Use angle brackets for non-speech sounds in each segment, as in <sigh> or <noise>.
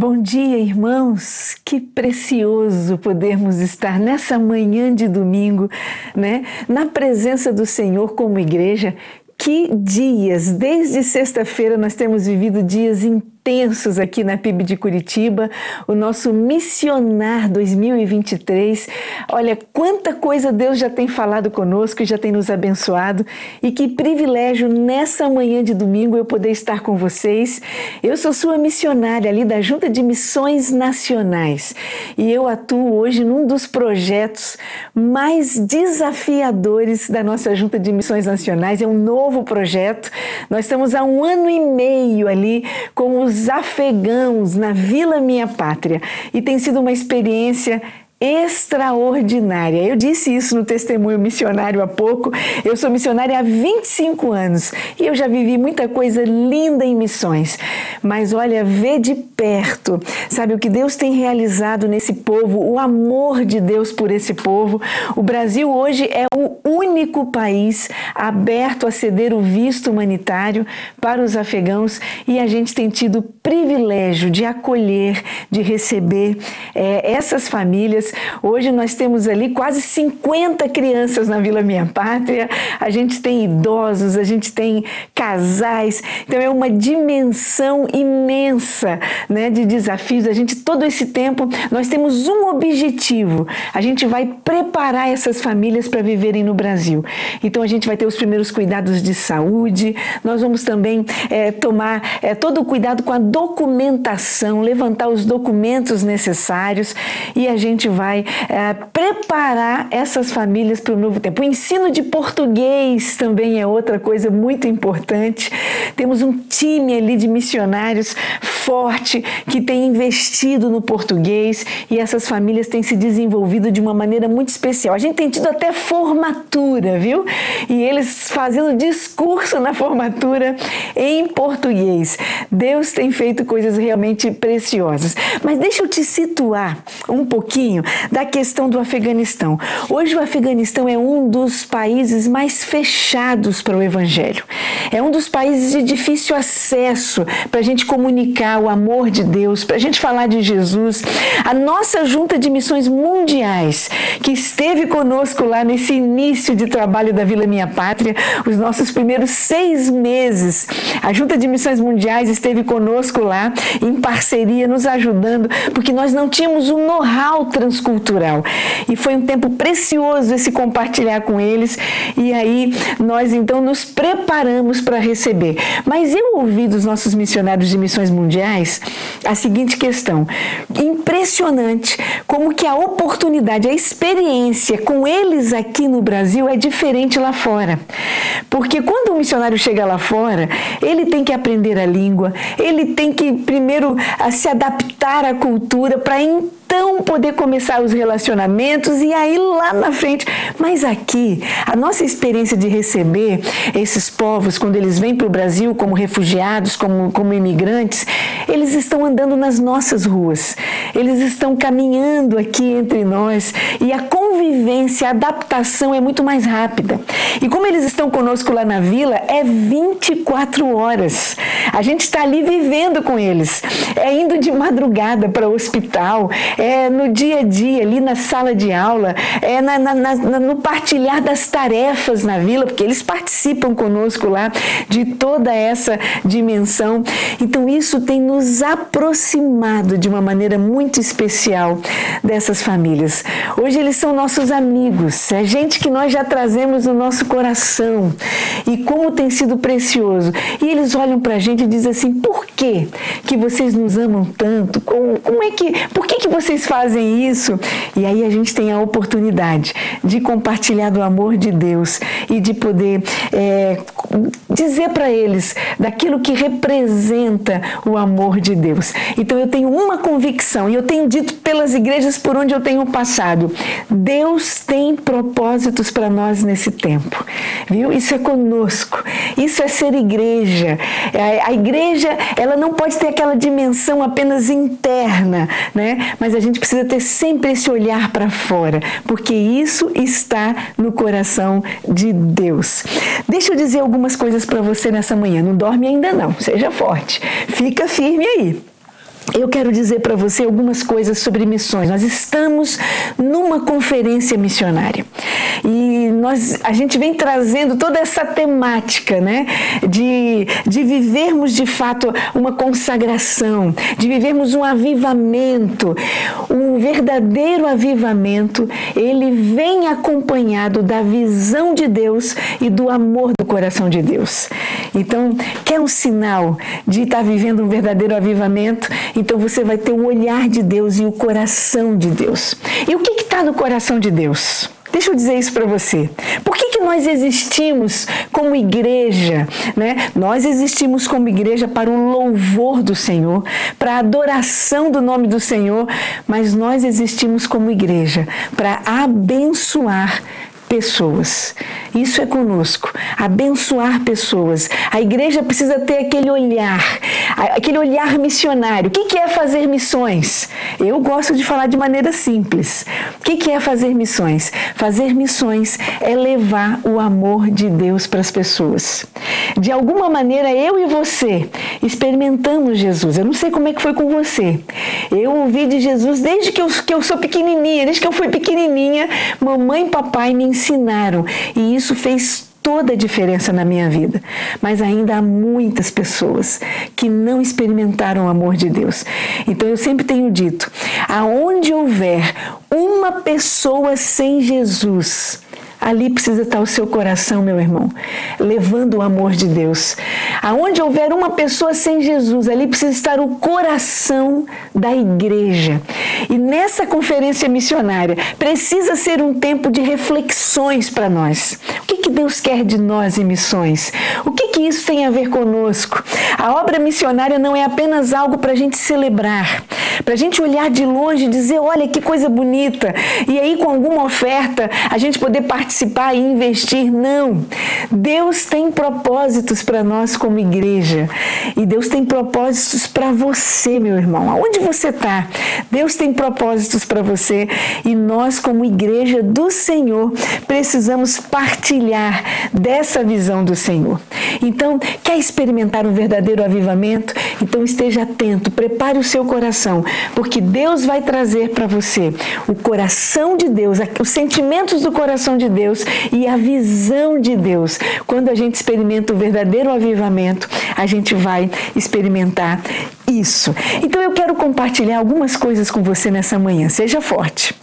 Bom dia, irmãos. Que precioso podermos estar nessa manhã de domingo, né, na presença do Senhor como igreja. Que dias! Desde sexta-feira nós temos vivido dias intensos intensos aqui na PIB de Curitiba, o nosso Missionar 2023. Olha quanta coisa Deus já tem falado conosco e já tem nos abençoado e que privilégio nessa manhã de domingo eu poder estar com vocês. Eu sou sua missionária ali da Junta de Missões Nacionais e eu atuo hoje num dos projetos mais desafiadores da nossa Junta de Missões Nacionais. É um novo projeto. Nós estamos há um ano e meio ali com os os afegãos na Vila Minha Pátria. E tem sido uma experiência extraordinária. Eu disse isso no testemunho missionário há pouco. Eu sou missionária há 25 anos e eu já vivi muita coisa linda em missões. Mas olha, ver de perto, sabe o que Deus tem realizado nesse povo, o amor de Deus por esse povo. O Brasil hoje é o único país aberto a ceder o visto humanitário para os afegãos e a gente tem tido o privilégio de acolher, de receber é, essas famílias Hoje nós temos ali quase 50 crianças na Vila Minha Pátria, a gente tem idosos, a gente tem casais, então é uma dimensão imensa né, de desafios. A gente, todo esse tempo, nós temos um objetivo: a gente vai preparar essas famílias para viverem no Brasil. Então a gente vai ter os primeiros cuidados de saúde, nós vamos também é, tomar é, todo o cuidado com a documentação, levantar os documentos necessários. E a gente vai vai é, preparar essas famílias para o novo tempo. O ensino de português também é outra coisa muito importante. Temos um time ali de missionários forte que tem investido no português e essas famílias têm se desenvolvido de uma maneira muito especial. A gente tem tido até formatura, viu? E eles fazendo discurso na formatura em português. Deus tem feito coisas realmente preciosas. Mas deixa eu te situar um pouquinho da questão do Afeganistão. Hoje o Afeganistão é um dos países mais fechados para o Evangelho. É um dos países de difícil acesso para a gente comunicar o amor de Deus, para a gente falar de Jesus. A nossa junta de missões mundiais, que esteve conosco lá nesse início de trabalho da Vila Minha Pátria, os nossos primeiros seis meses, a junta de missões mundiais esteve conosco lá, em parceria, nos ajudando, porque nós não tínhamos o um know-how cultural. E foi um tempo precioso esse compartilhar com eles, e aí nós então nos preparamos para receber. Mas eu ouvi dos nossos missionários de missões mundiais a seguinte questão: impressionante como que a oportunidade, a experiência com eles aqui no Brasil é diferente lá fora. Porque quando o missionário chega lá fora, ele tem que aprender a língua, ele tem que primeiro se adaptar à cultura para entender então poder começar os relacionamentos e aí lá na frente. Mas aqui, a nossa experiência de receber esses povos quando eles vêm para o Brasil como refugiados, como, como imigrantes, eles estão andando nas nossas ruas, eles estão caminhando aqui entre nós e a convivência, a adaptação é muito mais rápida. E como eles estão conosco lá na vila, é 24 horas. A gente está ali vivendo com eles, é indo de madrugada para o hospital, é no dia a dia, ali na sala de aula, é na, na, na, no partilhar das tarefas na vila, porque eles participam conosco lá de toda essa dimensão. Então, isso tem nos aproximado de uma maneira muito especial dessas famílias. Hoje, eles são nossos amigos, é gente que nós já trazemos no nosso coração. E como tem sido precioso. E eles olham para a gente e dizem assim: por que, que vocês nos amam tanto? Como, como é que, por que, que vocês vocês fazem isso? E aí a gente tem a oportunidade de compartilhar do amor de Deus e de poder é, dizer para eles daquilo que representa o amor de Deus. Então eu tenho uma convicção e eu tenho dito pelas igrejas por onde eu tenho passado: Deus tem propósitos para nós nesse tempo, viu? Isso é conosco, isso é ser igreja. A igreja ela não pode ter aquela dimensão apenas interna, né? Mas a a gente precisa ter sempre esse olhar para fora, porque isso está no coração de Deus. Deixa eu dizer algumas coisas para você nessa manhã. Não dorme ainda não, seja forte. Fica firme aí. Eu quero dizer para você algumas coisas sobre missões. Nós estamos numa conferência missionária e nós, a gente vem trazendo toda essa temática, né, de, de vivermos de fato uma consagração, de vivermos um avivamento, um verdadeiro avivamento. Ele vem acompanhado da visão de Deus e do amor do coração de Deus. Então, quer um sinal de estar vivendo um verdadeiro avivamento? Então você vai ter o olhar de Deus e o coração de Deus. E o que está no coração de Deus? Deixa eu dizer isso para você. Por que, que nós existimos como igreja? Né? Nós existimos como igreja para o louvor do Senhor, para a adoração do nome do Senhor, mas nós existimos como igreja para abençoar pessoas. Isso é conosco, abençoar pessoas. A igreja precisa ter aquele olhar, aquele olhar missionário. O que é fazer missões? Eu gosto de falar de maneira simples. O que é fazer missões? Fazer missões é levar o amor de Deus para as pessoas. De alguma maneira, eu e você experimentamos Jesus. Eu não sei como é que foi com você. Eu ouvi de Jesus desde que eu, que eu sou pequenininha, desde que eu fui pequenininha, mamãe e papai me ensinaram. E isso fez toda a diferença na minha vida. Mas ainda há muitas pessoas que não experimentaram o amor de Deus. Então eu sempre tenho dito: aonde houver uma pessoa sem Jesus, Ali precisa estar o seu coração, meu irmão, levando o amor de Deus. Aonde houver uma pessoa sem Jesus, ali precisa estar o coração da igreja. E nessa conferência missionária, precisa ser um tempo de reflexões para nós. O que, que Deus quer de nós em missões? O que, que isso tem a ver conosco? A obra missionária não é apenas algo para a gente celebrar, para a gente olhar de longe e dizer: olha que coisa bonita, e aí com alguma oferta a gente poder participar participar e investir. Não. Deus tem propósitos para nós como igreja. E Deus tem propósitos para você, meu irmão. Aonde você está? Deus tem propósitos para você. E nós, como igreja do Senhor, precisamos partilhar dessa visão do Senhor. Então, quer experimentar um verdadeiro avivamento? Então esteja atento, prepare o seu coração, porque Deus vai trazer para você o coração de Deus, os sentimentos do coração de Deus Deus e a visão de Deus. Quando a gente experimenta o verdadeiro avivamento, a gente vai experimentar isso. Então eu quero compartilhar algumas coisas com você nessa manhã. Seja forte.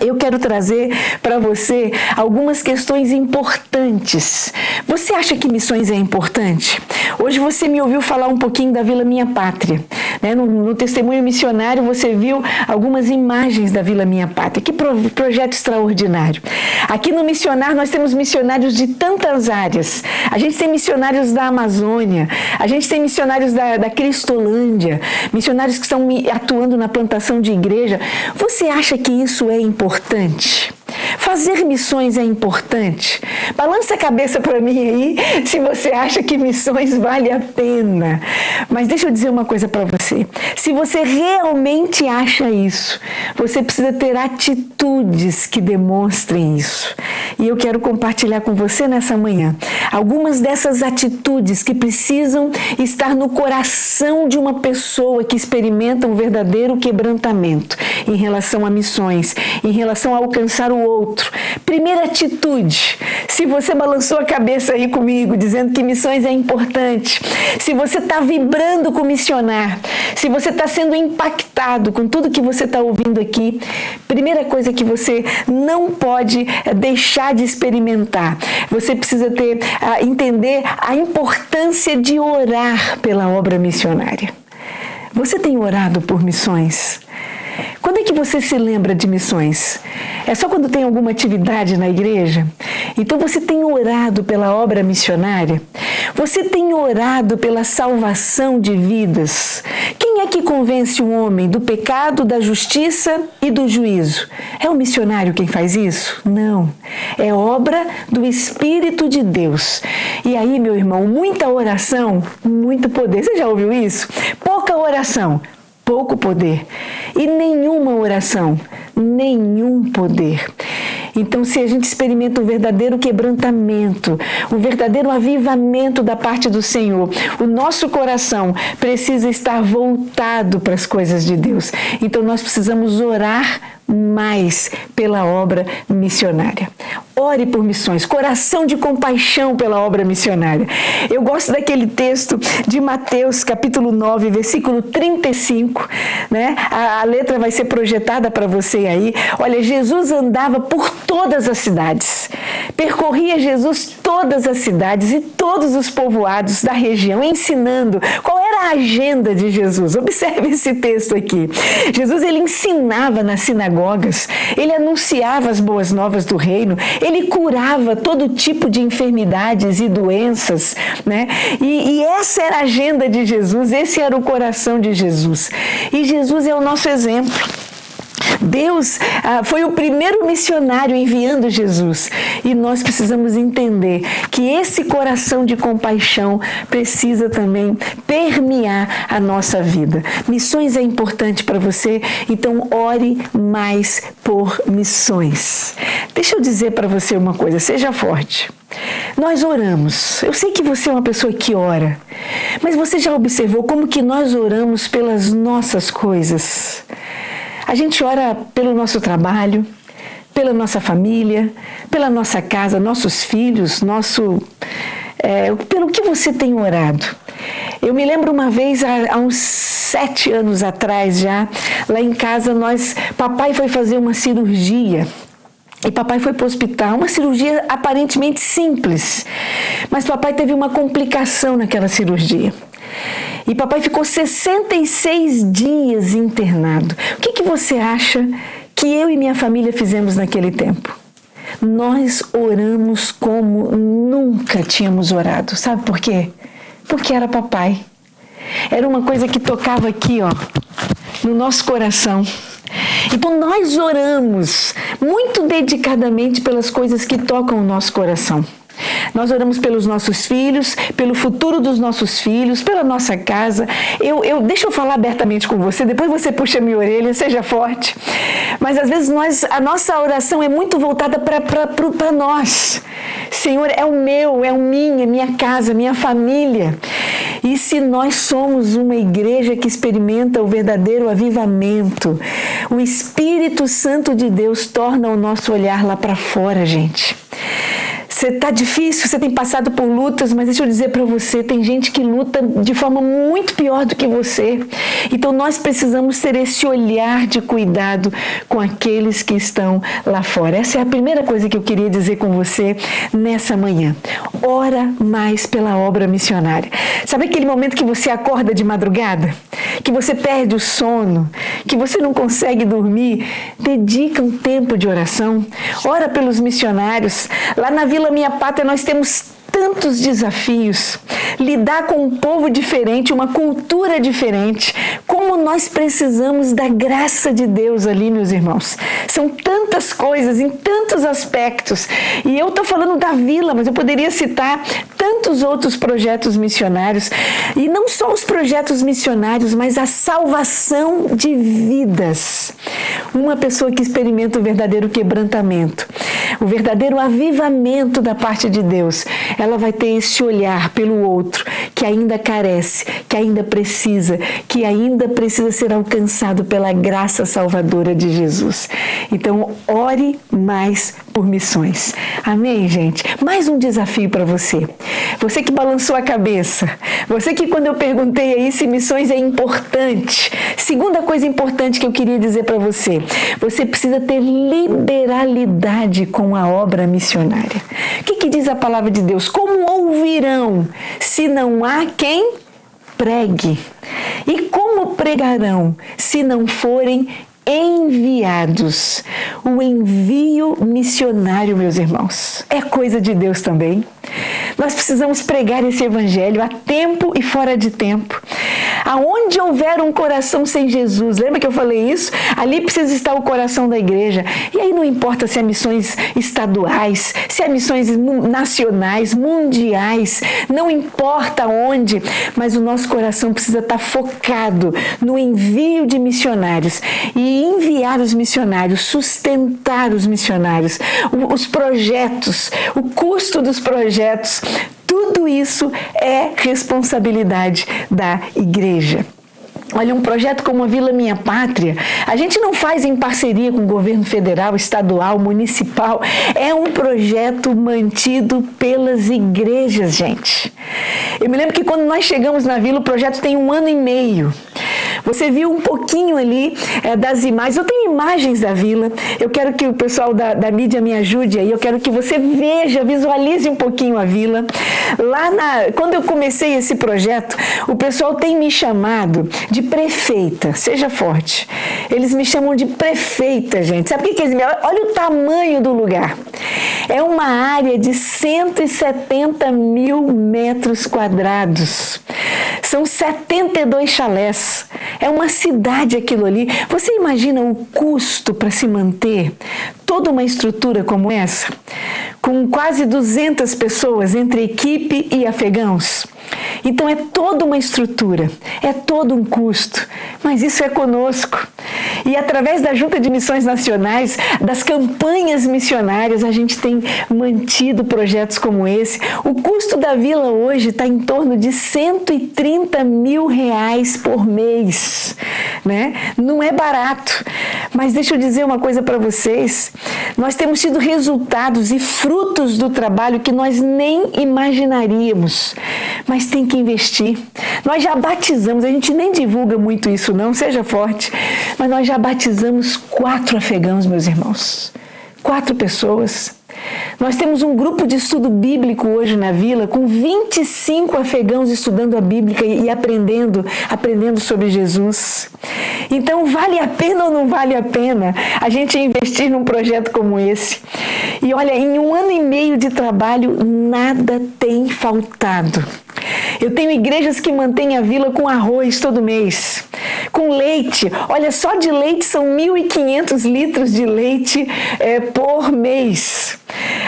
Eu quero trazer para você algumas questões importantes. Você acha que missões é importante? Hoje você me ouviu falar um pouquinho da Vila Minha Pátria. Né? No, no, testemunho missionário você viu algumas imagens da Vila Minha Pátria. Que pro, projeto extraordinário. Aqui no missionário nós temos missionários de tantas áreas. A gente tem missionários da Amazônia, a gente tem missionários da, da Cristolândia, missionários que estão atuando na plantação de igreja. Você acha que isso é importante? Importante. Fazer missões é importante. Balança a cabeça para mim aí se você acha que missões vale a pena. Mas deixa eu dizer uma coisa para você. Se você realmente acha isso, você precisa ter atitudes que demonstrem isso. E eu quero compartilhar com você nessa manhã algumas dessas atitudes que precisam estar no coração de uma pessoa que experimenta um verdadeiro quebrantamento em relação a missões, em relação a alcançar o outro. Primeira atitude: se você balançou a cabeça aí comigo, dizendo que missões é importante, se você está vibrando com missionar, se você está sendo impactado com tudo que você está ouvindo aqui, primeira coisa que você não pode é deixar de experimentar, você precisa ter, entender a importância de orar pela obra missionária. Você tem orado por missões? Quando é que você se lembra de missões? É só quando tem alguma atividade na igreja? Então você tem orado pela obra missionária? Você tem orado pela salvação de vidas? Quem é que convence um homem do pecado, da justiça e do juízo? É o missionário quem faz isso? Não. É obra do Espírito de Deus. E aí, meu irmão, muita oração, muito poder. Você já ouviu isso? Pouca oração, pouco poder. E nenhuma oração, nenhum poder. Então, se a gente experimenta o verdadeiro quebrantamento, o verdadeiro avivamento da parte do Senhor, o nosso coração precisa estar voltado para as coisas de Deus. Então, nós precisamos orar mais pela obra missionária. Ore por missões, coração de compaixão pela obra missionária. Eu gosto daquele texto de Mateus, capítulo 9, versículo 35, né? A, a letra vai ser projetada para você aí. Olha, Jesus andava por todas as cidades. Percorria Jesus todas as cidades e todos os povoados da região, ensinando. Qual era a agenda de Jesus? Observe esse texto aqui. Jesus ele ensinava na sinagogas, ele anunciava as boas novas do reino, ele curava todo tipo de enfermidades e doenças, né? E, e essa era a agenda de Jesus, esse era o coração de Jesus. E Jesus é o nosso exemplo. Deus ah, foi o primeiro missionário enviando Jesus e nós precisamos entender que esse coração de compaixão precisa também permear a nossa vida. Missões é importante para você, então ore mais por missões. Deixa eu dizer para você uma coisa, seja forte. Nós oramos. Eu sei que você é uma pessoa que ora, mas você já observou como que nós oramos pelas nossas coisas? A gente ora pelo nosso trabalho, pela nossa família, pela nossa casa, nossos filhos, nosso. É, pelo que você tem orado. Eu me lembro uma vez, há, há, uns sete anos atrás já, lá em casa, nós, papai foi fazer uma cirurgia. E papai foi para o hospital, uma cirurgia aparentemente simples, mas papai teve uma complicação naquela cirurgia. E papai ficou 66 dias internado. O que, que você acha que eu e minha família fizemos naquele tempo? Nós oramos como nunca tínhamos orado. Sabe por quê? Porque era papai. Era uma coisa que tocava aqui, ó, no nosso coração. Então nós oramos muito dedicadamente pelas coisas que tocam o nosso coração. Nós oramos pelos nossos filhos, pelo futuro dos nossos filhos, pela nossa casa. Eu, eu deixa eu falar abertamente com você, depois você puxa minha orelha, seja forte. Mas às vezes nós, a nossa oração é muito voltada para nós. Senhor, é o meu, é o minha, minha casa, minha família. E se nós somos uma igreja que experimenta o verdadeiro avivamento, o Espírito Santo de Deus torna o nosso olhar lá para fora, gente. Você está difícil, você tem passado por lutas, mas deixa eu dizer para você, tem gente que luta de forma muito pior do que você. Então nós precisamos ter esse olhar de cuidado com aqueles que estão lá fora. Essa é a primeira coisa que eu queria dizer com você nessa manhã. Ora mais pela obra missionária. Sabe aquele momento que você acorda de madrugada? Que você perde o sono, que você não consegue dormir? Dedica um tempo de oração. Ora pelos missionários. Lá na Vila Minha Pátria nós temos tantos desafios. Lidar com um povo diferente, uma cultura diferente. Como nós precisamos da graça de Deus ali, meus irmãos. São tantas coisas, em tantos aspectos. E eu estou falando da vila, mas eu poderia citar tantos outros projetos missionários. E não só os projetos missionários, mas a salvação de vidas. Uma pessoa que experimenta o verdadeiro quebrantamento, o verdadeiro avivamento da parte de Deus ela vai ter esse olhar pelo outro que ainda carece, que ainda precisa, que ainda precisa ser alcançado pela graça salvadora de Jesus. Então, ore mais por missões. Amém, gente? Mais um desafio para você. Você que balançou a cabeça, você que quando eu perguntei aí se missões é importante, segunda coisa importante que eu queria dizer para você, você precisa ter liberalidade com a obra missionária. O que, que diz a palavra de Deus? Como ouvirão se não há quem pregue? E como pregarão se não forem enviados? O envio missionário, meus irmãos, é coisa de Deus também. Nós precisamos pregar esse evangelho a tempo e fora de tempo. Aonde houver um coração sem Jesus, lembra que eu falei isso? Ali precisa estar o coração da igreja. E aí não importa se é missões estaduais, se é missões nacionais, mundiais, não importa onde, mas o nosso coração precisa estar focado no envio de missionários e enviar os missionários, sustentar os missionários, os projetos, o custo dos projetos tudo isso é responsabilidade da igreja. Olha, um projeto como a Vila Minha Pátria, a gente não faz em parceria com o governo federal, estadual, municipal. É um projeto mantido pelas igrejas, gente. Eu me lembro que quando nós chegamos na vila, o projeto tem um ano e meio. Você viu um pouquinho ali é, das imagens. Eu tenho imagens da vila. Eu quero que o pessoal da, da mídia me ajude aí. Eu quero que você veja, visualize um pouquinho a vila. Lá na, quando eu comecei esse projeto, o pessoal tem me chamado de prefeita. Seja forte. Eles me chamam de prefeita, gente. Sabe o que, que eles me Olha o tamanho do lugar. É uma área de 170 mil metros quadrados. São 72 chalés. É uma cidade aquilo ali. Você imagina o custo para se manter toda uma estrutura como essa? Com quase 200 pessoas entre equipe e afegãos. Então é toda uma estrutura, é todo um custo, mas isso é conosco. E através da Junta de Missões Nacionais, das campanhas missionárias, a gente tem mantido projetos como esse. O custo da vila hoje está em torno de 130 mil reais por mês. Né? Não é barato. Mas deixa eu dizer uma coisa para vocês: nós temos tido resultados e frutos do trabalho que nós nem imaginaríamos. Mas tem que investir. Nós já batizamos, a gente nem divulga muito isso, não, seja forte, mas nós já batizamos quatro afegãos, meus irmãos. Quatro pessoas. Nós temos um grupo de estudo bíblico hoje na vila com 25 afegãos estudando a Bíblia e aprendendo, aprendendo sobre Jesus. Então, vale a pena ou não vale a pena a gente investir num projeto como esse? E olha, em um ano e meio de trabalho, nada tem faltado. Eu tenho igrejas que mantêm a vila com arroz todo mês, com leite. Olha, só de leite são 1.500 litros de leite é, por mês.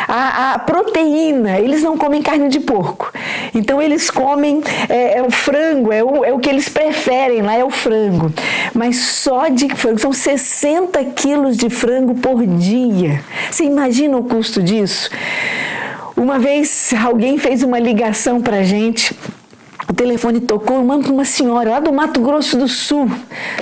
A, a, proteína, eles não comem carne de porco. Então eles comem é, é o frango, é o, é o que eles preferem lá, é o frango. Mas só de frango, são 60 quilos de frango por dia. Você imagina o custo disso? Uma vez alguém fez uma ligação para gente o telefone tocou, eu mando para uma senhora lá do Mato Grosso do Sul,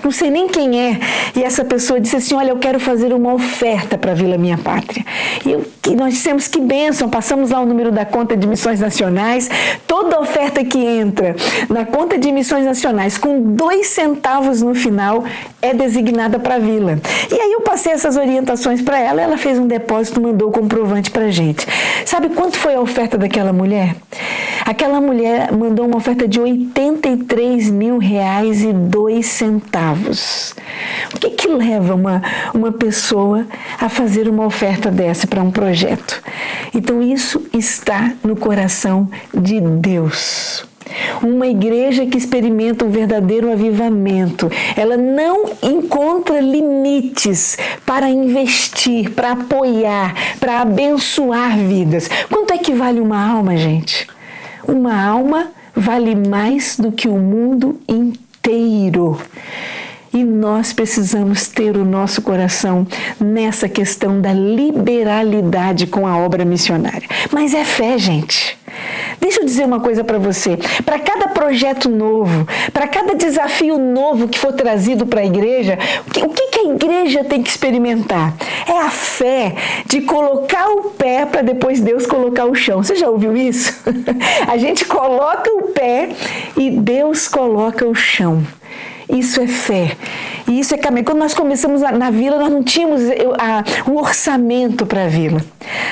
não sei nem quem é, e essa pessoa disse assim: Olha, eu quero fazer uma oferta para a Vila Minha Pátria. E, eu, e nós dissemos que bênção, passamos lá o número da conta de missões nacionais. Toda oferta que entra na conta de missões nacionais com dois centavos no final é designada para a vila. E aí eu passei essas orientações para ela, ela fez um depósito, mandou o comprovante para gente. Sabe quanto foi a oferta daquela mulher? Aquela mulher mandou uma oferta de 83 mil reais e dois centavos. O que que leva uma, uma pessoa a fazer uma oferta dessa para um projeto? Então isso está no coração de Deus. Uma igreja que experimenta um verdadeiro avivamento, ela não encontra limites para investir, para apoiar, para abençoar vidas. Quanto é que vale uma alma, gente? Uma alma vale mais do que o mundo inteiro. E nós precisamos ter o nosso coração nessa questão da liberalidade com a obra missionária. Mas é fé, gente. Deixa eu dizer uma coisa para você. Para cada projeto novo, para cada desafio novo que for trazido para a igreja, o que, que a igreja tem que experimentar? É a fé de colocar o pé para depois Deus colocar o chão. Você já ouviu isso? <laughs> a gente coloca o pé e Deus coloca o chão. Isso é fé. E isso é caminho. Quando nós começamos na, vila, nós não tínhamos o um orçamento para a vila.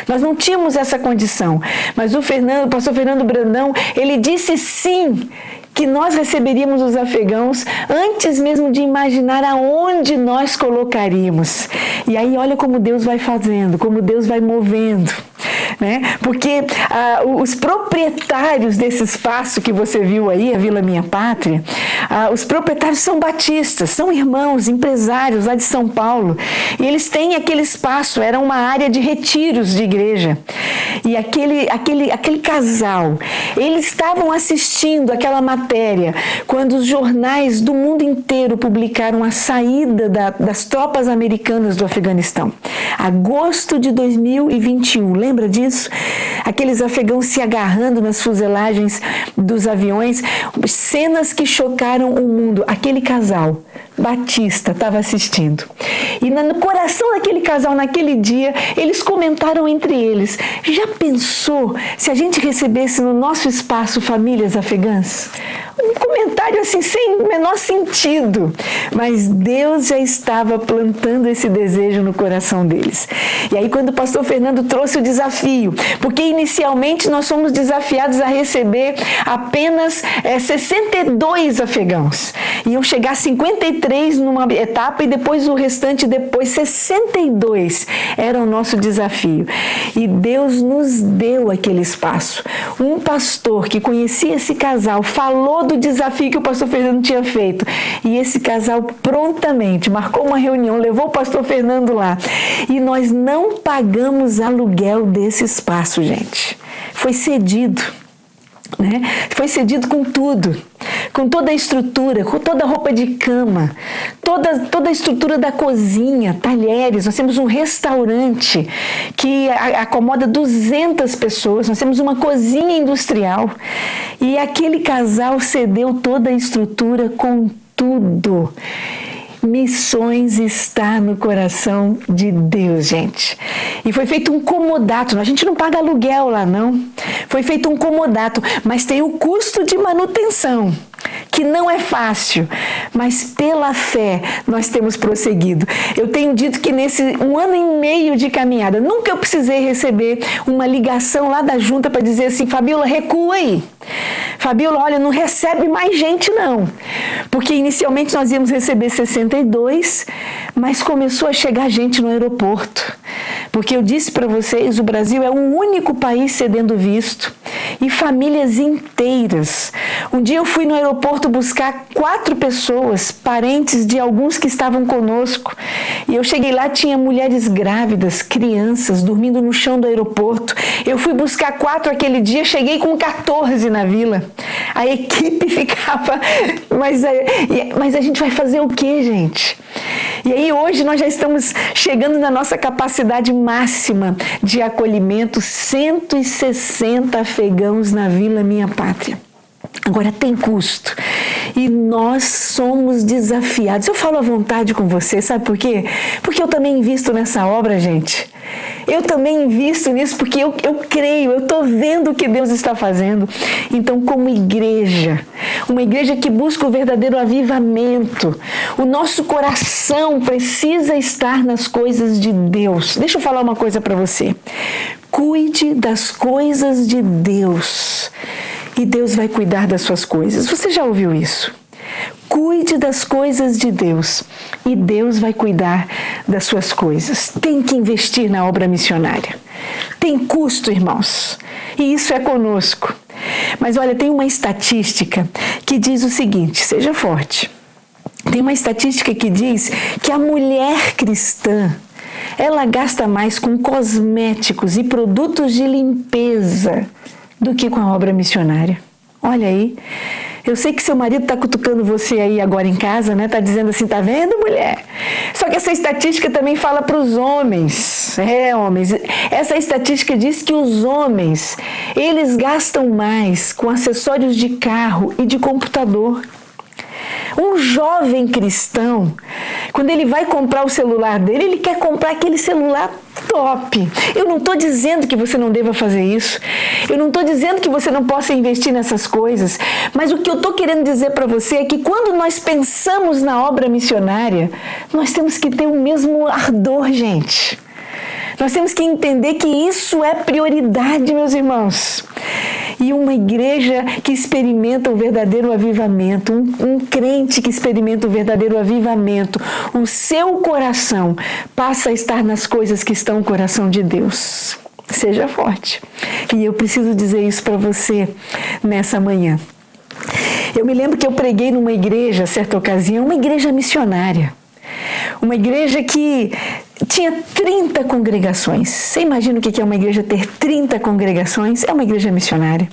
Nós não tínhamos essa condição. Mas o Fernando, o pastor Fernando Brandão, ele disse sim que nós receberíamos os afegãos antes mesmo de imaginar aonde nós colocaríamos. E aí olha como Deus vai fazendo, como Deus vai movendo. Né? Porque ah, os proprietários desse espaço que você viu aí, a Vila Minha Pátria, ah, os proprietários são batistas, são irmãos, empresários lá de São Paulo. E eles têm aquele espaço, era uma área de retiros de igreja. E aquele, aquele, aquele casal, eles estavam assistindo aquela matéria quando os jornais do mundo inteiro publicaram a saída da, das tropas americanas do Afeganistão. Agosto de 2021, lembra disso? Aqueles afegãos se agarrando nas fuselagens dos aviões, cenas que chocaram o mundo. Aquele casal, Batista, estava assistindo. E no coração daquele casal, naquele dia, eles comentaram entre eles: já pensou se a gente recebesse no nosso espaço famílias afegãs? Um comentário assim, sem menor sentido. Mas Deus já estava plantando esse desejo no coração deles. E aí, quando o pastor Fernando trouxe o desafio, porque inicialmente nós somos desafiados a receber apenas é, 62 afegãos. Iam chegar 53 numa etapa e depois o restante, depois 62 era o nosso desafio. E Deus nos deu aquele espaço. Um pastor que conhecia esse casal falou do desafio que o pastor Fernando tinha feito. E esse casal prontamente marcou uma reunião, levou o pastor Fernando lá. E nós não pagamos aluguel desse espaço, gente. Foi cedido. Né? Foi cedido com tudo, com toda a estrutura, com toda a roupa de cama, toda, toda a estrutura da cozinha, talheres. Nós temos um restaurante que acomoda 200 pessoas, nós temos uma cozinha industrial. E aquele casal cedeu toda a estrutura com tudo. Missões está no coração de Deus, gente. E foi feito um comodato. A gente não paga aluguel lá, não. Foi feito um comodato, mas tem o custo de manutenção que não é fácil, mas pela fé nós temos prosseguido. Eu tenho dito que nesse um ano e meio de caminhada, nunca eu precisei receber uma ligação lá da junta para dizer assim, Fabiola, recua aí. Fabiola, olha, não recebe mais gente não. Porque inicialmente nós íamos receber 62, mas começou a chegar gente no aeroporto. Porque eu disse para vocês, o Brasil é o único país cedendo visto e famílias inteiras. Um dia eu fui no aeroporto buscar quatro pessoas, parentes de alguns que estavam conosco, e eu cheguei lá tinha mulheres grávidas, crianças dormindo no chão do aeroporto. Eu fui buscar quatro aquele dia, cheguei com 14 na vila. A equipe <laughs> ficava, mas, é, mas a gente vai fazer o que, gente? E aí hoje nós já estamos chegando na nossa capacidade máxima de acolhimento, 160 afegãos na Vila Minha Pátria. Agora tem custo e nós somos desafiados. Eu falo à vontade com você, sabe por quê? Porque eu também invisto nessa obra, gente. Eu também invisto nisso porque eu, eu creio, eu estou vendo o que Deus está fazendo. Então, como igreja, uma igreja que busca o verdadeiro avivamento, o nosso coração precisa estar nas coisas de Deus. Deixa eu falar uma coisa para você. Cuide das coisas de Deus e Deus vai cuidar das suas coisas. Você já ouviu isso? Cuide das coisas de Deus e Deus vai cuidar das suas coisas. Tem que investir na obra missionária. Tem custo, irmãos, e isso é conosco. Mas olha, tem uma estatística que diz o seguinte: seja forte. Tem uma estatística que diz que a mulher cristã ela gasta mais com cosméticos e produtos de limpeza do que com a obra missionária. Olha aí. Eu sei que seu marido está cutucando você aí agora em casa, né? Está dizendo assim, tá vendo, mulher? Só que essa estatística também fala para os homens. É, homens. Essa estatística diz que os homens, eles gastam mais com acessórios de carro e de computador um jovem cristão, quando ele vai comprar o celular dele, ele quer comprar aquele celular top. Eu não estou dizendo que você não deva fazer isso. Eu não estou dizendo que você não possa investir nessas coisas. Mas o que eu estou querendo dizer para você é que quando nós pensamos na obra missionária, nós temos que ter o mesmo ardor, gente. Nós temos que entender que isso é prioridade, meus irmãos. E uma igreja que experimenta o verdadeiro avivamento, um, um crente que experimenta o verdadeiro avivamento, o seu coração passa a estar nas coisas que estão no coração de Deus. seja forte. E eu preciso dizer isso para você nessa manhã. Eu me lembro que eu preguei numa igreja, certa ocasião, uma igreja missionária. Uma igreja que tinha 30 congregações. Você imagina o que é uma igreja ter 30 congregações? É uma igreja missionária.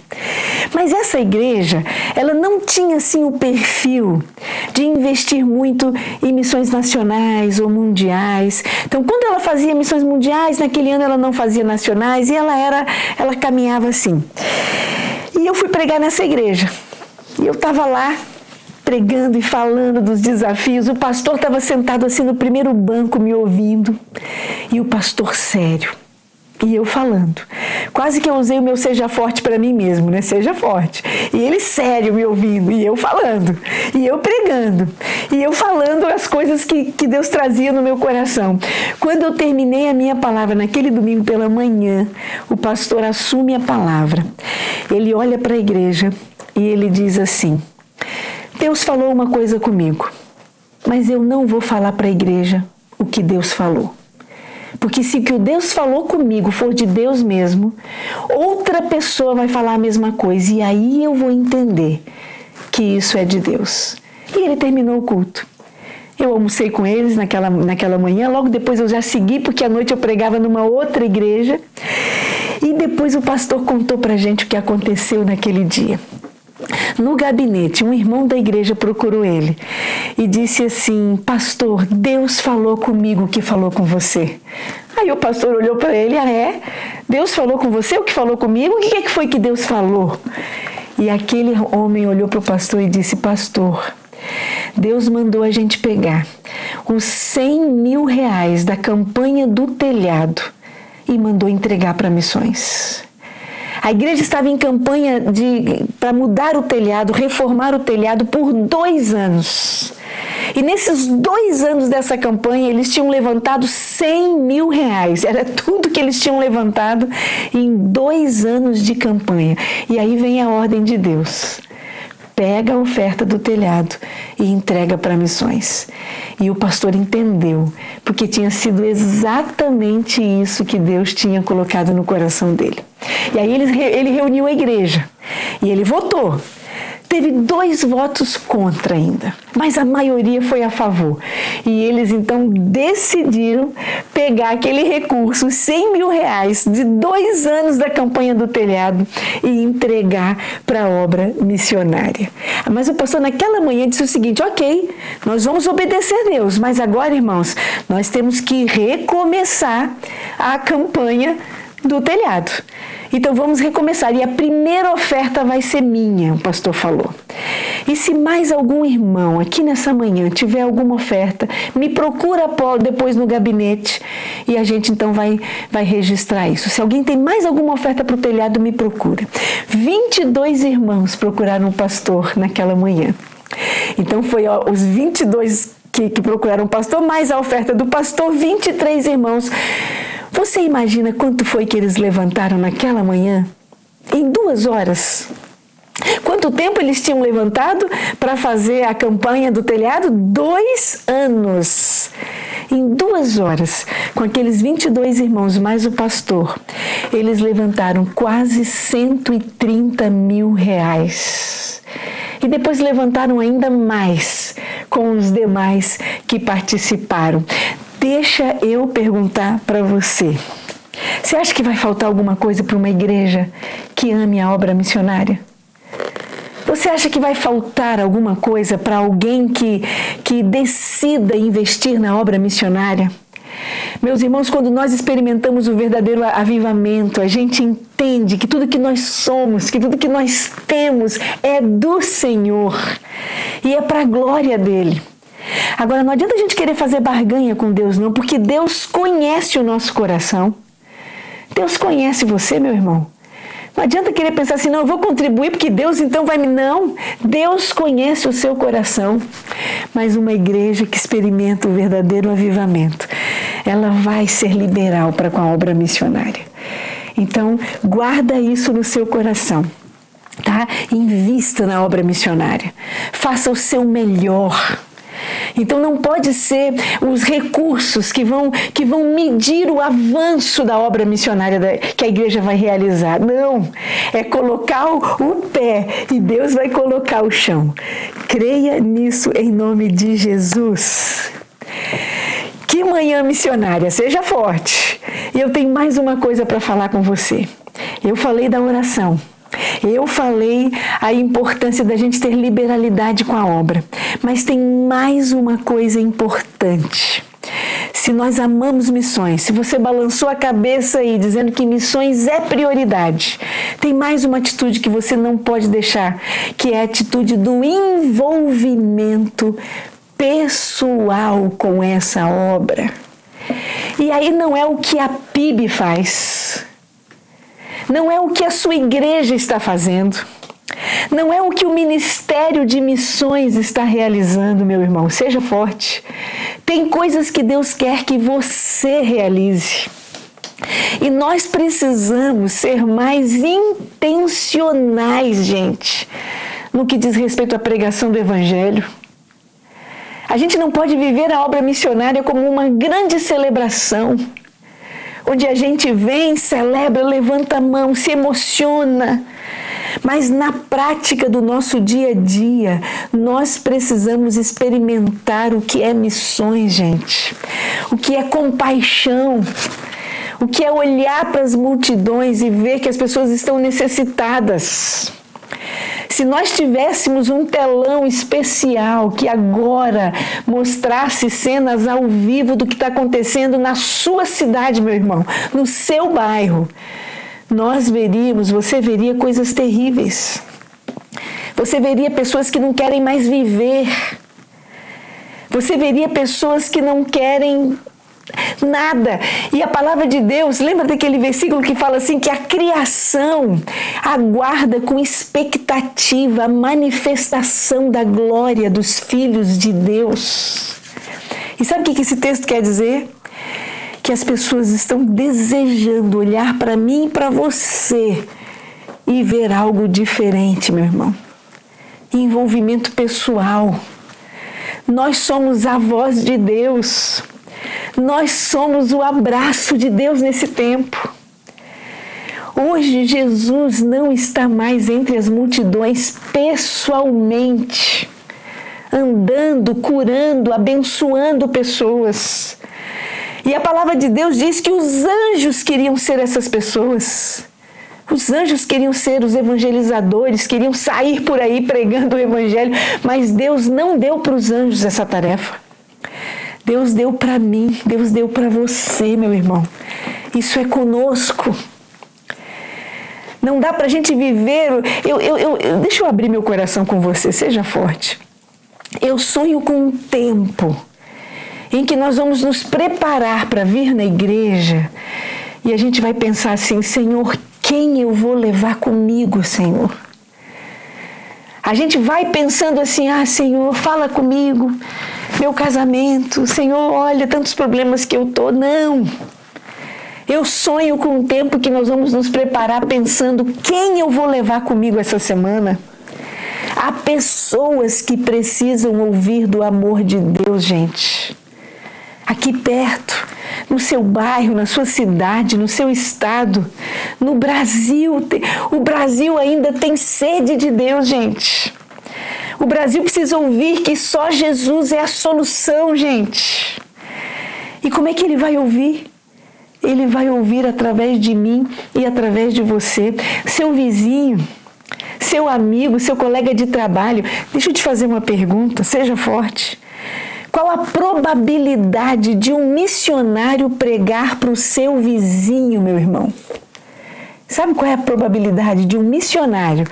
Mas essa igreja, ela não tinha assim o perfil de investir muito em missões nacionais ou mundiais. Então, quando ela fazia missões mundiais, naquele ano ela não fazia nacionais e ela era, ela caminhava assim. E eu fui pregar nessa igreja. E eu estava lá pregando e falando dos desafios. O pastor estava sentado assim no primeiro banco me ouvindo. E o pastor sério. E eu falando. Quase que eu usei o meu seja forte para mim mesmo, né? Seja forte. E ele sério me ouvindo, e eu falando, e eu pregando, e eu falando as coisas que, que Deus trazia no meu coração. Quando eu terminei a minha palavra naquele domingo pela manhã, o pastor assume a palavra. Ele olha para a igreja e ele diz assim: Deus falou uma coisa comigo, mas eu não vou falar para a igreja o que Deus falou. Porque se o que Deus falou comigo for de Deus mesmo, outra pessoa vai falar a mesma coisa e aí eu vou entender que isso é de Deus. E ele terminou o culto. Eu almocei com eles naquela, naquela manhã, logo depois eu já segui, porque à noite eu pregava numa outra igreja. E depois o pastor contou para gente o que aconteceu naquele dia. No gabinete, um irmão da igreja procurou ele e disse assim: Pastor, Deus falou comigo que falou com você. Aí o pastor olhou para ele: Ah, é? Deus falou com você o que falou comigo? O que, é que foi que Deus falou? E aquele homem olhou para o pastor e disse: Pastor, Deus mandou a gente pegar os 100 mil reais da campanha do telhado e mandou entregar para missões. A igreja estava em campanha para mudar o telhado, reformar o telhado por dois anos. E nesses dois anos dessa campanha, eles tinham levantado 100 mil reais. Era tudo que eles tinham levantado em dois anos de campanha. E aí vem a ordem de Deus pega a oferta do telhado e entrega para missões. E o pastor entendeu, porque tinha sido exatamente isso que Deus tinha colocado no coração dele. E aí ele, ele reuniu a igreja e ele votou Teve dois votos contra ainda, mas a maioria foi a favor. E eles então decidiram pegar aquele recurso, 100 mil reais, de dois anos da campanha do telhado e entregar para a obra missionária. Mas o pastor naquela manhã disse o seguinte: ok, nós vamos obedecer a Deus, mas agora, irmãos, nós temos que recomeçar a campanha do telhado. Então vamos recomeçar. E a primeira oferta vai ser minha, o pastor falou. E se mais algum irmão aqui nessa manhã tiver alguma oferta, me procura depois no gabinete e a gente então vai, vai registrar isso. Se alguém tem mais alguma oferta para o telhado, me procura. 22 irmãos procuraram o pastor naquela manhã. Então foi ó, os 22 que, que procuraram o pastor, mais a oferta do pastor, 23 irmãos você imagina quanto foi que eles levantaram naquela manhã? Em duas horas. Quanto tempo eles tinham levantado para fazer a campanha do telhado? Dois anos. Em duas horas, com aqueles 22 irmãos mais o pastor, eles levantaram quase 130 mil reais. E depois levantaram ainda mais com os demais que participaram. Deixa eu perguntar para você. Você acha que vai faltar alguma coisa para uma igreja que ame a obra missionária? Você acha que vai faltar alguma coisa para alguém que, que decida investir na obra missionária? Meus irmãos, quando nós experimentamos o verdadeiro avivamento, a gente entende que tudo que nós somos, que tudo que nós temos é do Senhor e é para a glória dele. Agora, não adianta a gente querer fazer barganha com Deus, não, porque Deus conhece o nosso coração. Deus conhece você, meu irmão. Não adianta querer pensar assim, não, eu vou contribuir porque Deus então vai me. Não, Deus conhece o seu coração. Mas uma igreja que experimenta o verdadeiro avivamento, ela vai ser liberal para com a obra missionária. Então, guarda isso no seu coração. Tá? Invista na obra missionária. Faça o seu melhor Então não pode ser os recursos que vão, que vão medir o avanço da obra missionária da, que a igreja vai realizar. Não, é colocar o, o pé e Deus vai colocar o chão. Creia nisso em nome de Jesus. Que manhã missionária, seja forte. E eu tenho mais uma coisa para falar com você. Eu falei da oração. Eu falei a importância da gente ter liberalidade com a obra, mas tem mais uma coisa importante. Se nós amamos missões, se você balançou a cabeça aí dizendo que missões é prioridade, tem mais uma atitude que você não pode deixar, que é a atitude do envolvimento pessoal com essa obra. E aí não é o que a PIB faz não é o que a sua igreja está fazendo. Não é o que o Ministério de Missões está realizando, meu irmão. Seja forte. Tem coisas que Deus quer que você realize. E nós precisamos ser mais intencionais, gente, no que diz respeito à pregação do Evangelho. A gente não pode viver a obra missionária como uma grande celebração onde a gente vem, celebra, levanta a mão, se emociona. Mas na prática do nosso dia a dia, nós precisamos experimentar o que é missões, gente. O que é compaixão. O que é olhar para as multidões e ver que as pessoas estão necessitadas. Se nós tivéssemos um telão especial que agora mostrasse cenas ao vivo do que está acontecendo na sua cidade, meu irmão, no seu bairro, nós veríamos, você veria coisas terríveis. Você veria pessoas que não querem mais viver. Você veria pessoas que não querem Nada. E a palavra de Deus, lembra daquele versículo que fala assim: que a criação aguarda com expectativa a manifestação da glória dos filhos de Deus. E sabe o que esse texto quer dizer? Que as pessoas estão desejando olhar para mim e para você e ver algo diferente, meu irmão. Envolvimento pessoal. Nós somos a voz de Deus. Nós somos o abraço de Deus nesse tempo. Hoje Jesus não está mais entre as multidões pessoalmente, andando, curando, abençoando pessoas. E a palavra de Deus diz que os anjos queriam ser essas pessoas. Os anjos queriam ser os evangelizadores, queriam sair por aí pregando o evangelho, mas Deus não deu para os anjos essa tarefa. Deus deu para mim, Deus deu para você, meu irmão. Isso é conosco. Não dá para a gente viver. Eu, eu, eu, deixa eu abrir meu coração com você, seja forte. Eu sonho com um tempo em que nós vamos nos preparar para vir na igreja e a gente vai pensar assim: Senhor, quem eu vou levar comigo, Senhor? A gente vai pensando assim: ah, Senhor, fala comigo meu casamento, Senhor, olha tantos problemas que eu tô. Não. Eu sonho com um tempo que nós vamos nos preparar pensando quem eu vou levar comigo essa semana. Há pessoas que precisam ouvir do amor de Deus, gente. Aqui perto, no seu bairro, na sua cidade, no seu estado, no Brasil. O Brasil ainda tem sede de Deus, gente. O Brasil precisa ouvir que só Jesus é a solução, gente. E como é que ele vai ouvir? Ele vai ouvir através de mim e através de você, seu vizinho, seu amigo, seu colega de trabalho. Deixa eu te fazer uma pergunta, seja forte. Qual a probabilidade de um missionário pregar para o seu vizinho, meu irmão? Sabe qual é a probabilidade de um missionário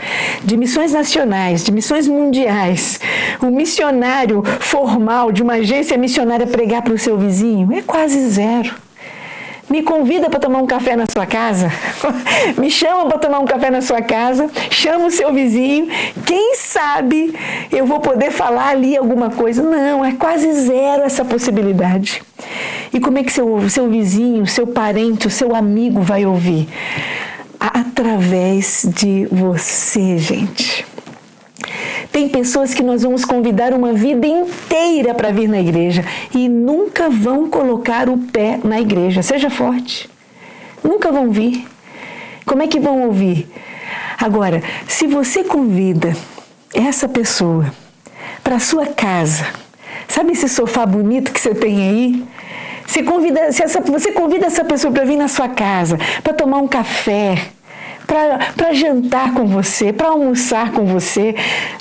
de missões nacionais, de missões mundiais, um missionário formal de uma agência missionária pregar para o seu vizinho? É quase zero. Me convida para tomar um café na sua casa, <laughs> me chama para tomar um café na sua casa, chama o seu vizinho, quem sabe eu vou poder falar ali alguma coisa. Não, é quase zero essa possibilidade. E como é que seu, seu vizinho, seu parente, o seu amigo vai ouvir? através de você, gente. Tem pessoas que nós vamos convidar uma vida inteira para vir na igreja e nunca vão colocar o pé na igreja. Seja forte. Nunca vão vir. Como é que vão ouvir? Agora, se você convida essa pessoa para sua casa, sabe esse sofá bonito que você tem aí? Você convida, se essa, você convida essa pessoa para vir na sua casa, para tomar um café, para jantar com você, para almoçar com você,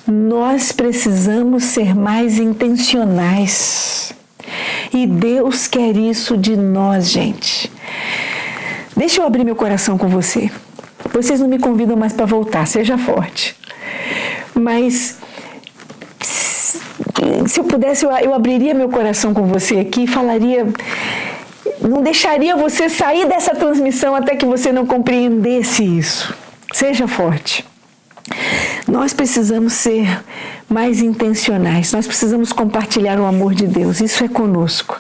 nós precisamos ser mais intencionais. E Deus quer isso de nós, gente. Deixa eu abrir meu coração com você. Vocês não me convidam mais para voltar, seja forte. Mas se eu pudesse, eu, eu abriria meu coração com você aqui e falaria. Não deixaria você sair dessa transmissão até que você não compreendesse isso. Seja forte. Nós precisamos ser mais intencionais, nós precisamos compartilhar o amor de Deus, isso é conosco.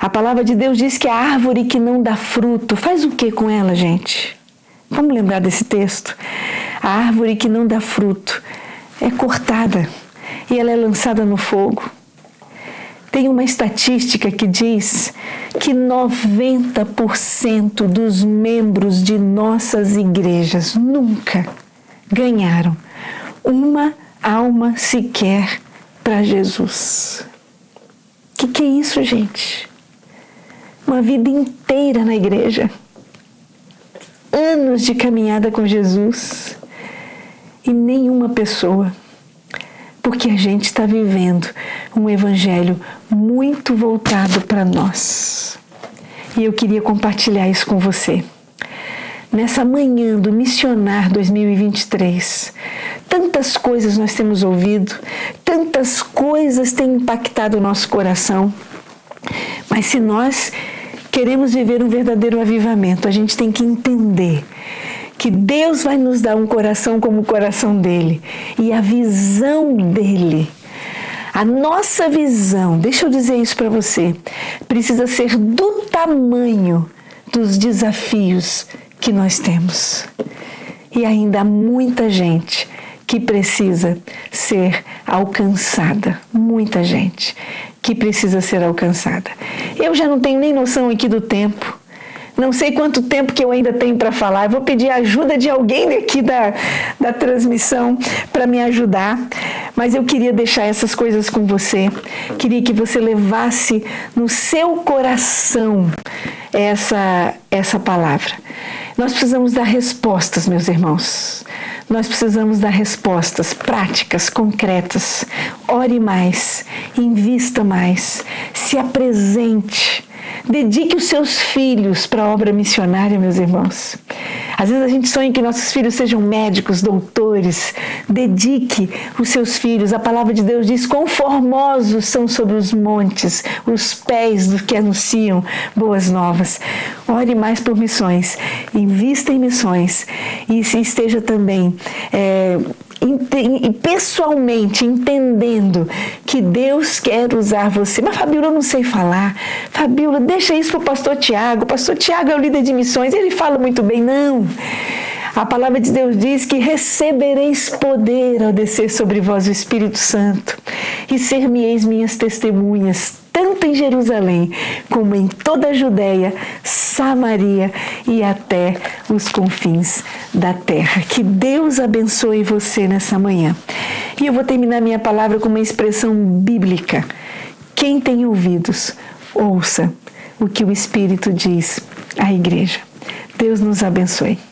A palavra de Deus diz que a árvore que não dá fruto, faz o que com ela, gente? Vamos lembrar desse texto? A árvore que não dá fruto é cortada e ela é lançada no fogo. Tem uma estatística que diz que 90% dos membros de nossas igrejas nunca ganharam uma alma sequer para Jesus. O que, que é isso, gente? Uma vida inteira na igreja, anos de caminhada com Jesus e nenhuma pessoa porque a gente está vivendo um evangelho muito voltado para nós. E eu queria compartilhar isso com você. Nessa manhã do Missionar 2023, tantas coisas nós temos ouvido, tantas coisas têm impactado o nosso coração, mas se nós queremos viver um verdadeiro avivamento, a gente tem que entender que Deus vai nos dar um coração como o coração dele e a visão dele. A nossa visão, deixa eu dizer isso para você, precisa ser do tamanho dos desafios que nós temos. E ainda há muita gente que precisa ser alcançada, muita gente que precisa ser alcançada. Eu já não tenho nem noção aqui do tempo. Não sei quanto tempo que eu ainda tenho para falar. Eu vou pedir a ajuda de alguém aqui da, da transmissão para me ajudar. Mas eu queria deixar essas coisas com você. Queria que você levasse no seu coração essa, essa palavra. Nós precisamos dar respostas, meus irmãos. Nós precisamos dar respostas práticas, concretas. Ore mais, invista mais, se apresente Dedique os seus filhos para a obra missionária, meus irmãos. Às vezes a gente sonha que nossos filhos sejam médicos, doutores. Dedique os seus filhos. A palavra de Deus diz: conformosos são sobre os montes os pés dos que anunciam boas novas. Ore mais por missões, invista em missões e esteja também. É, pessoalmente entendendo que Deus quer usar você. Mas Fabíola, eu não sei falar. Fabíola, deixa isso para o pastor Tiago. O pastor Tiago é o líder de missões, ele fala muito bem. Não. A palavra de Deus diz que recebereis poder ao descer sobre vós o Espírito Santo e ser-me-eis minhas testemunhas, tanto em Jerusalém como em toda a Judéia, Samaria e até os confins da terra. Que Deus abençoe você nessa manhã. E eu vou terminar minha palavra com uma expressão bíblica. Quem tem ouvidos, ouça o que o Espírito diz à igreja. Deus nos abençoe.